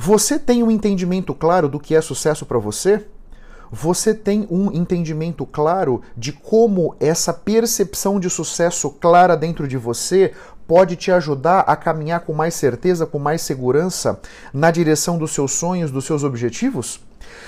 Você tem um entendimento claro do que é sucesso para você? Você tem um entendimento claro de como essa percepção de sucesso clara dentro de você pode te ajudar a caminhar com mais certeza, com mais segurança na direção dos seus sonhos, dos seus objetivos?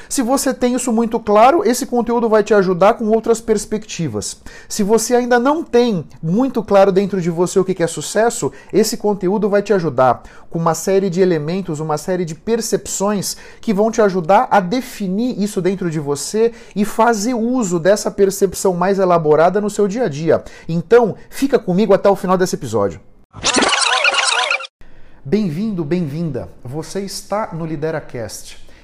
Se você tem isso muito claro, esse conteúdo vai te ajudar com outras perspectivas. Se você ainda não tem muito claro dentro de você o que é sucesso, esse conteúdo vai te ajudar com uma série de elementos, uma série de percepções que vão te ajudar a definir isso dentro de você e fazer uso dessa percepção mais elaborada no seu dia a dia. Então, fica comigo até o final desse episódio. Bem-vindo, bem-vinda. Você está no LideraCast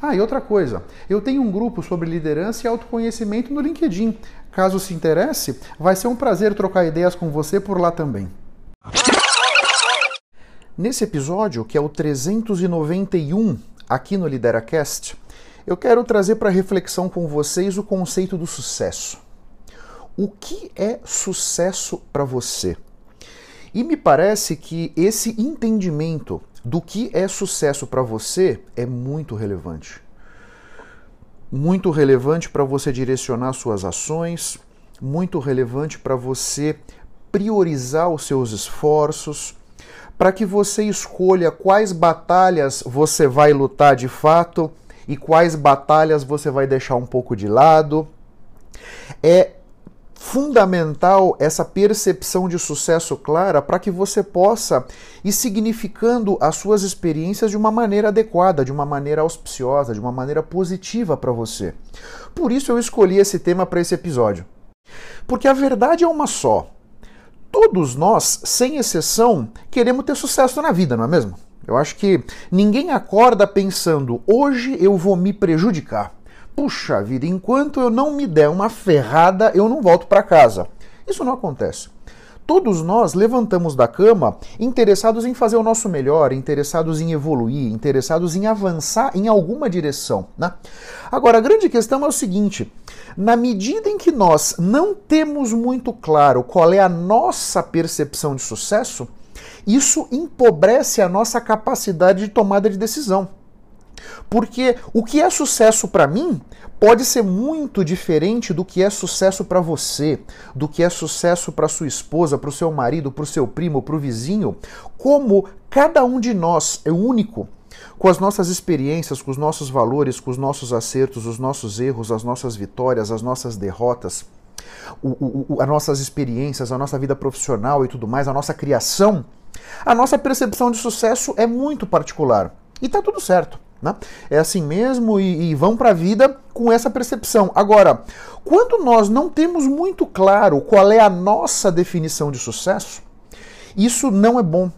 Ah, e outra coisa, eu tenho um grupo sobre liderança e autoconhecimento no LinkedIn. Caso se interesse, vai ser um prazer trocar ideias com você por lá também. Nesse episódio, que é o 391 aqui no LideraCast, eu quero trazer para reflexão com vocês o conceito do sucesso. O que é sucesso para você? E me parece que esse entendimento do que é sucesso para você é muito relevante. Muito relevante para você direcionar suas ações, muito relevante para você priorizar os seus esforços, para que você escolha quais batalhas você vai lutar de fato e quais batalhas você vai deixar um pouco de lado. É fundamental essa percepção de sucesso clara para que você possa ir significando as suas experiências de uma maneira adequada, de uma maneira auspiciosa, de uma maneira positiva para você. Por isso eu escolhi esse tema para esse episódio. Porque a verdade é uma só. Todos nós, sem exceção, queremos ter sucesso na vida, não é mesmo? Eu acho que ninguém acorda pensando, hoje eu vou me prejudicar puxa vida, enquanto eu não me der uma ferrada, eu não volto para casa. Isso não acontece. Todos nós levantamos da cama interessados em fazer o nosso melhor, interessados em evoluir, interessados em avançar em alguma direção. Né? Agora, a grande questão é o seguinte: na medida em que nós não temos muito claro qual é a nossa percepção de sucesso, isso empobrece a nossa capacidade de tomada de decisão. Porque o que é sucesso para mim pode ser muito diferente do que é sucesso para você, do que é sucesso para sua esposa, para o seu marido, para o seu primo, para o vizinho. Como cada um de nós é único, com as nossas experiências, com os nossos valores, com os nossos acertos, os nossos erros, as nossas vitórias, as nossas derrotas, o, o, o, as nossas experiências, a nossa vida profissional e tudo mais, a nossa criação, a nossa percepção de sucesso é muito particular. E está tudo certo. Né? É assim mesmo e, e vão para a vida com essa percepção. Agora, quando nós não temos muito claro qual é a nossa definição de sucesso, isso não é bom.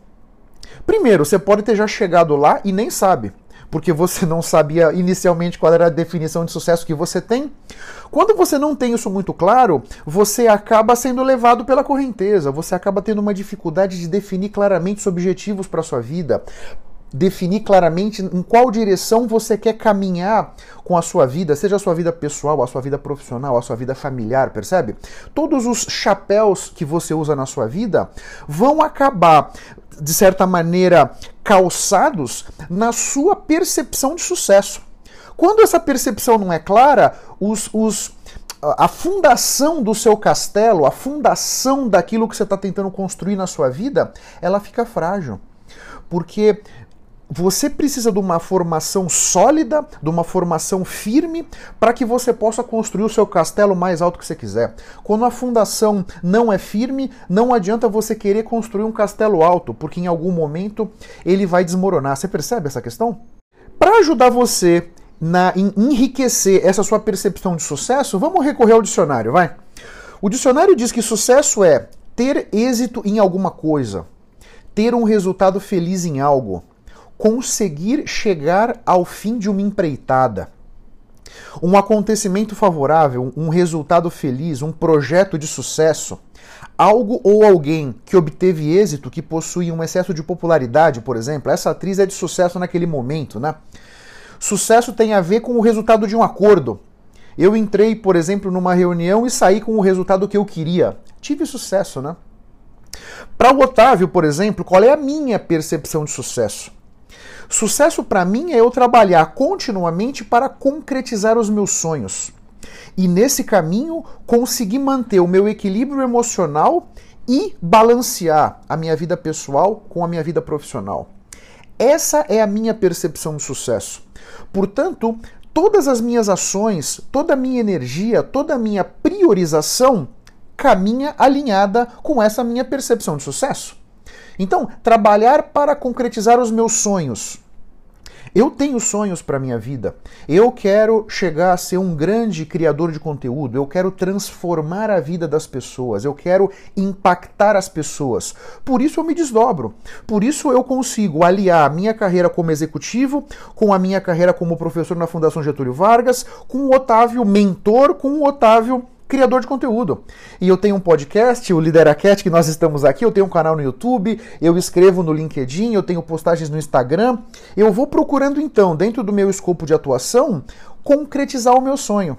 Primeiro, você pode ter já chegado lá e nem sabe, porque você não sabia inicialmente qual era a definição de sucesso que você tem. Quando você não tem isso muito claro, você acaba sendo levado pela correnteza, você acaba tendo uma dificuldade de definir claramente os objetivos para sua vida definir claramente em qual direção você quer caminhar com a sua vida, seja a sua vida pessoal, a sua vida profissional, a sua vida familiar, percebe? Todos os chapéus que você usa na sua vida vão acabar, de certa maneira, calçados na sua percepção de sucesso. Quando essa percepção não é clara, os, os a fundação do seu castelo, a fundação daquilo que você está tentando construir na sua vida, ela fica frágil. Porque você precisa de uma formação sólida, de uma formação firme, para que você possa construir o seu castelo mais alto que você quiser. Quando a fundação não é firme, não adianta você querer construir um castelo alto, porque em algum momento ele vai desmoronar. Você percebe essa questão? Para ajudar você na, em enriquecer essa sua percepção de sucesso, vamos recorrer ao dicionário, vai. O dicionário diz que sucesso é ter êxito em alguma coisa, ter um resultado feliz em algo conseguir chegar ao fim de uma empreitada. Um acontecimento favorável, um resultado feliz, um projeto de sucesso, algo ou alguém que obteve êxito, que possui um excesso de popularidade, por exemplo, essa atriz é de sucesso naquele momento, né? Sucesso tem a ver com o resultado de um acordo. Eu entrei, por exemplo, numa reunião e saí com o resultado que eu queria. Tive sucesso, né? Para o Otávio, por exemplo, qual é a minha percepção de sucesso? Sucesso para mim é eu trabalhar continuamente para concretizar os meus sonhos. E nesse caminho conseguir manter o meu equilíbrio emocional e balancear a minha vida pessoal com a minha vida profissional. Essa é a minha percepção de sucesso. Portanto, todas as minhas ações, toda a minha energia, toda a minha priorização caminha alinhada com essa minha percepção de sucesso. Então, trabalhar para concretizar os meus sonhos. Eu tenho sonhos para minha vida. Eu quero chegar a ser um grande criador de conteúdo. Eu quero transformar a vida das pessoas. Eu quero impactar as pessoas. Por isso eu me desdobro. Por isso eu consigo aliar a minha carreira como executivo com a minha carreira como professor na Fundação Getúlio Vargas, com o Otávio mentor, com o Otávio criador de conteúdo. E eu tenho um podcast, o Lideracat, que nós estamos aqui, eu tenho um canal no YouTube, eu escrevo no LinkedIn, eu tenho postagens no Instagram. Eu vou procurando então, dentro do meu escopo de atuação, concretizar o meu sonho.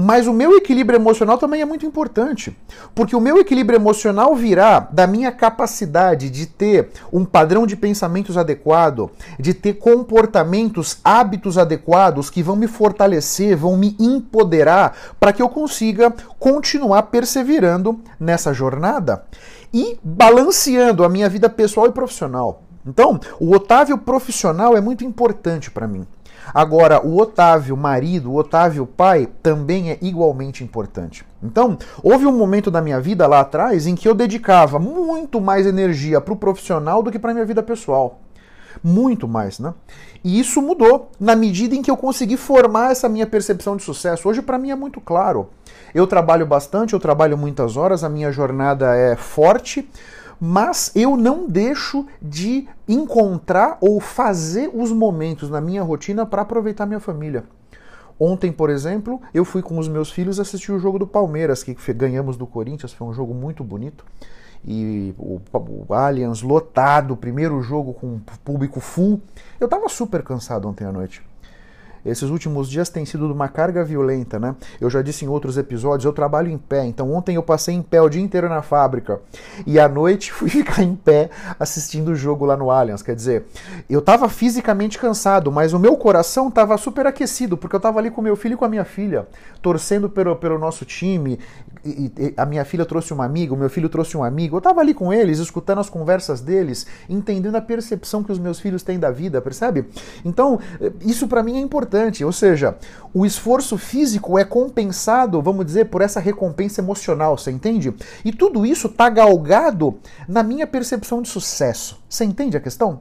Mas o meu equilíbrio emocional também é muito importante, porque o meu equilíbrio emocional virá da minha capacidade de ter um padrão de pensamentos adequado, de ter comportamentos, hábitos adequados que vão me fortalecer, vão me empoderar para que eu consiga continuar perseverando nessa jornada e balanceando a minha vida pessoal e profissional. Então, o Otávio profissional é muito importante para mim. Agora, o Otávio marido, o Otávio pai, também é igualmente importante. Então, houve um momento da minha vida lá atrás em que eu dedicava muito mais energia para o profissional do que para minha vida pessoal. Muito mais, né? E isso mudou na medida em que eu consegui formar essa minha percepção de sucesso. Hoje, para mim, é muito claro. Eu trabalho bastante, eu trabalho muitas horas, a minha jornada é forte mas eu não deixo de encontrar ou fazer os momentos na minha rotina para aproveitar minha família. Ontem, por exemplo, eu fui com os meus filhos assistir o jogo do Palmeiras, que ganhamos do Corinthians, foi um jogo muito bonito. E o, o Allianz lotado, primeiro jogo com público full. Eu estava super cansado ontem à noite. Esses últimos dias têm sido de uma carga violenta, né? Eu já disse em outros episódios, eu trabalho em pé, então ontem eu passei em pé o dia inteiro na fábrica e à noite fui ficar em pé assistindo o jogo lá no Allianz. Quer dizer, eu estava fisicamente cansado, mas o meu coração estava super aquecido, porque eu estava ali com meu filho e com a minha filha, torcendo pelo, pelo nosso time. E, e, a minha filha trouxe uma amiga, o meu filho trouxe um amigo. Eu estava ali com eles, escutando as conversas deles, entendendo a percepção que os meus filhos têm da vida, percebe? Então, isso para mim é importante importante. Ou seja, o esforço físico é compensado, vamos dizer, por essa recompensa emocional, você entende? E tudo isso está galgado na minha percepção de sucesso. Você entende a questão?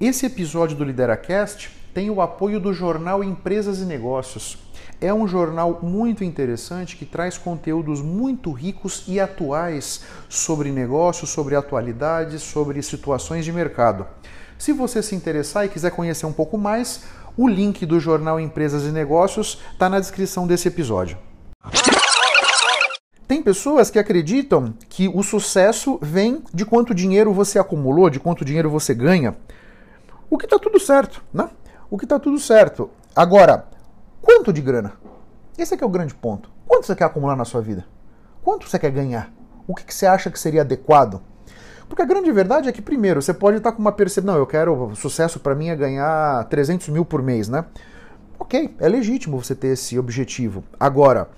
Esse episódio do LideraCast tem o apoio do jornal Empresas e Negócios. É um jornal muito interessante que traz conteúdos muito ricos e atuais sobre negócios, sobre atualidades, sobre situações de mercado. Se você se interessar e quiser conhecer um pouco mais, o link do jornal Empresas e Negócios está na descrição desse episódio. Tem pessoas que acreditam que o sucesso vem de quanto dinheiro você acumulou, de quanto dinheiro você ganha. O que está tudo certo, né? O que está tudo certo. Agora, quanto de grana? Esse é é o grande ponto. Quanto você quer acumular na sua vida? Quanto você quer ganhar? O que, que você acha que seria adequado? Porque a grande verdade é que, primeiro, você pode estar com uma percepção, não, eu quero, sucesso para mim é ganhar 300 mil por mês, né? Ok, é legítimo você ter esse objetivo. Agora,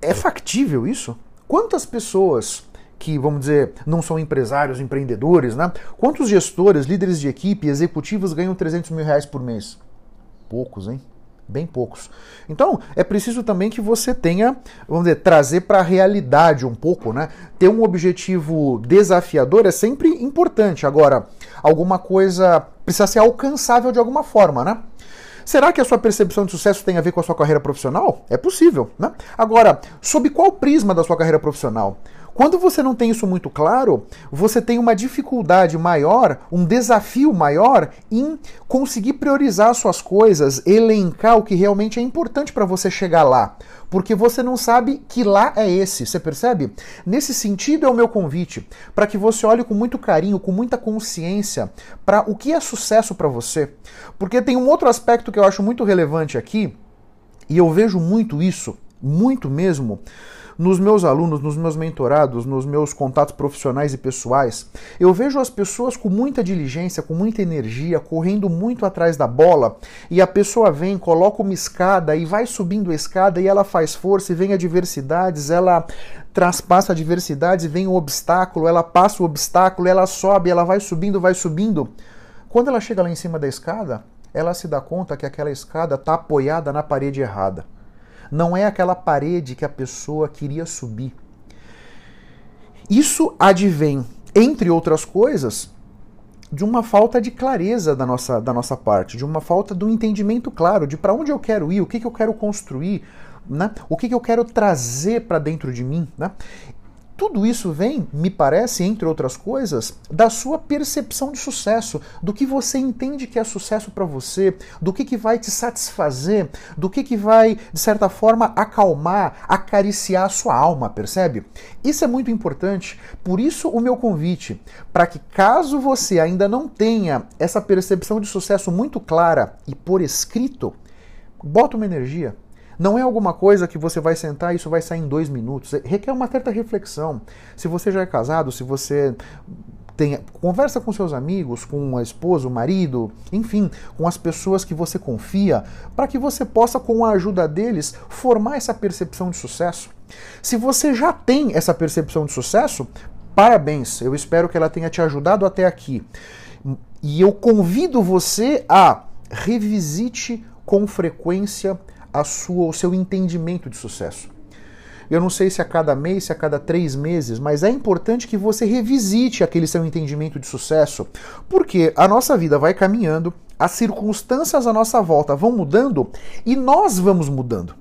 é factível isso? Quantas pessoas que, vamos dizer, não são empresários, empreendedores, né? Quantos gestores, líderes de equipe, executivos ganham 300 mil reais por mês? Poucos, hein? Bem poucos. Então, é preciso também que você tenha, vamos dizer, trazer para a realidade um pouco, né? Ter um objetivo desafiador é sempre importante. Agora, alguma coisa precisa ser alcançável de alguma forma, né? Será que a sua percepção de sucesso tem a ver com a sua carreira profissional? É possível, né? Agora, sob qual prisma da sua carreira profissional? Quando você não tem isso muito claro, você tem uma dificuldade maior, um desafio maior em conseguir priorizar suas coisas, elencar o que realmente é importante para você chegar lá. Porque você não sabe que lá é esse, você percebe? Nesse sentido é o meu convite, para que você olhe com muito carinho, com muita consciência para o que é sucesso para você. Porque tem um outro aspecto que eu acho muito relevante aqui, e eu vejo muito isso, muito mesmo nos meus alunos, nos meus mentorados, nos meus contatos profissionais e pessoais, eu vejo as pessoas com muita diligência, com muita energia, correndo muito atrás da bola, e a pessoa vem, coloca uma escada e vai subindo a escada e ela faz força e vem adversidades, ela traspassa adversidades vem um obstáculo, ela passa o obstáculo, ela sobe, ela vai subindo, vai subindo. Quando ela chega lá em cima da escada, ela se dá conta que aquela escada está apoiada na parede errada não é aquela parede que a pessoa queria subir. Isso advém, entre outras coisas, de uma falta de clareza da nossa, da nossa parte, de uma falta do entendimento claro de para onde eu quero ir, o que, que eu quero construir, né? o que, que eu quero trazer para dentro de mim. Né? Tudo isso vem, me parece, entre outras coisas, da sua percepção de sucesso, do que você entende que é sucesso para você, do que, que vai te satisfazer, do que, que vai, de certa forma, acalmar, acariciar a sua alma, percebe? Isso é muito importante, por isso o meu convite, para que caso você ainda não tenha essa percepção de sucesso muito clara e por escrito, bota uma energia, não é alguma coisa que você vai sentar e isso vai sair em dois minutos. Requer uma certa reflexão. Se você já é casado, se você tem, conversa com seus amigos, com a esposa, o marido, enfim, com as pessoas que você confia, para que você possa, com a ajuda deles, formar essa percepção de sucesso. Se você já tem essa percepção de sucesso, parabéns, eu espero que ela tenha te ajudado até aqui. E eu convido você a revisite com frequência a sua, o seu entendimento de sucesso. Eu não sei se a cada mês, se a cada três meses, mas é importante que você revisite aquele seu entendimento de sucesso, porque a nossa vida vai caminhando, as circunstâncias à nossa volta vão mudando e nós vamos mudando.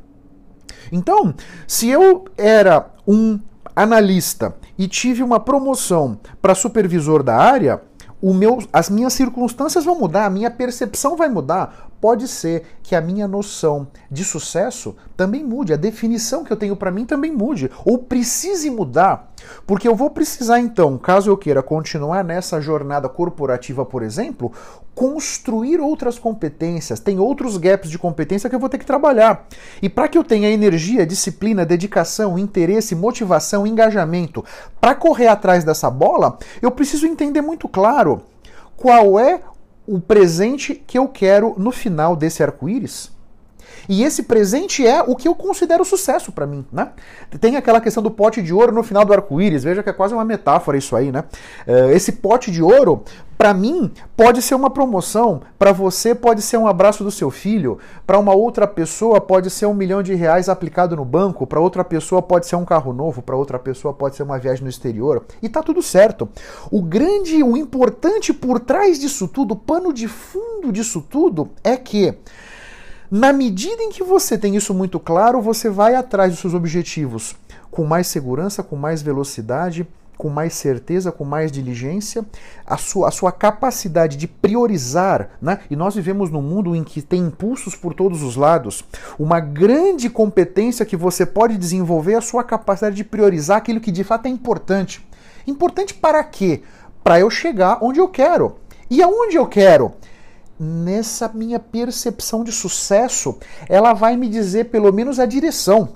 Então, se eu era um analista e tive uma promoção para supervisor da área, o meu, as minhas circunstâncias vão mudar, a minha percepção vai mudar, pode ser que a minha noção de sucesso também mude, a definição que eu tenho para mim também mude, ou precise mudar, porque eu vou precisar então, caso eu queira continuar nessa jornada corporativa, por exemplo, construir outras competências, tem outros gaps de competência que eu vou ter que trabalhar. E para que eu tenha energia, disciplina, dedicação, interesse, motivação, engajamento para correr atrás dessa bola, eu preciso entender muito claro qual é o presente que eu quero no final desse arco-íris. E esse presente é o que eu considero sucesso para mim, né? Tem aquela questão do pote de ouro no final do arco-íris, veja que é quase uma metáfora isso aí, né? Eh, esse pote de ouro, para mim, pode ser uma promoção, para você pode ser um abraço do seu filho, para uma outra pessoa pode ser um milhão de reais aplicado no banco, para outra pessoa pode ser um carro novo, para outra pessoa pode ser uma viagem no exterior, e tá tudo certo. O grande, o importante por trás disso tudo, o pano de fundo disso tudo, é que na medida em que você tem isso muito claro, você vai atrás dos seus objetivos com mais segurança, com mais velocidade, com mais certeza, com mais diligência, a sua, a sua capacidade de priorizar, né? E nós vivemos num mundo em que tem impulsos por todos os lados. Uma grande competência que você pode desenvolver é a sua capacidade de priorizar aquilo que de fato é importante. Importante para quê? Para eu chegar onde eu quero. E aonde eu quero? Nessa minha percepção de sucesso, ela vai me dizer pelo menos a direção.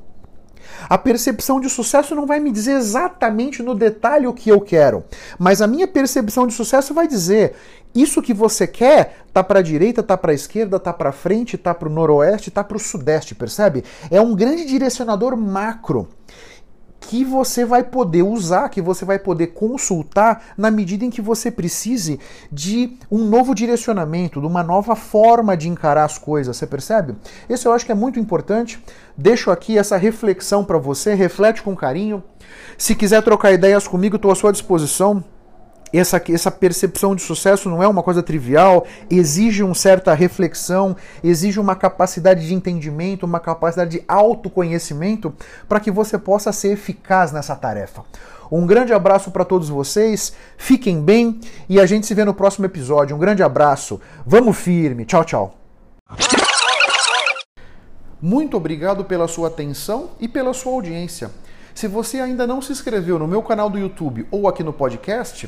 A percepção de sucesso não vai me dizer exatamente no detalhe o que eu quero, mas a minha percepção de sucesso vai dizer isso que você quer tá para a direita, tá para a esquerda, tá para frente, tá para o noroeste, tá para o sudeste, percebe? É um grande direcionador macro que você vai poder usar, que você vai poder consultar na medida em que você precise de um novo direcionamento, de uma nova forma de encarar as coisas, você percebe? Isso eu acho que é muito importante. Deixo aqui essa reflexão para você, reflete com carinho. Se quiser trocar ideias comigo, estou à sua disposição essa, essa percepção de sucesso não é uma coisa trivial, exige uma certa reflexão, exige uma capacidade de entendimento, uma capacidade de autoconhecimento para que você possa ser eficaz nessa tarefa. Um grande abraço para todos vocês, fiquem bem e a gente se vê no próximo episódio. Um grande abraço, vamos firme, tchau, tchau. Muito obrigado pela sua atenção e pela sua audiência. Se você ainda não se inscreveu no meu canal do YouTube ou aqui no podcast,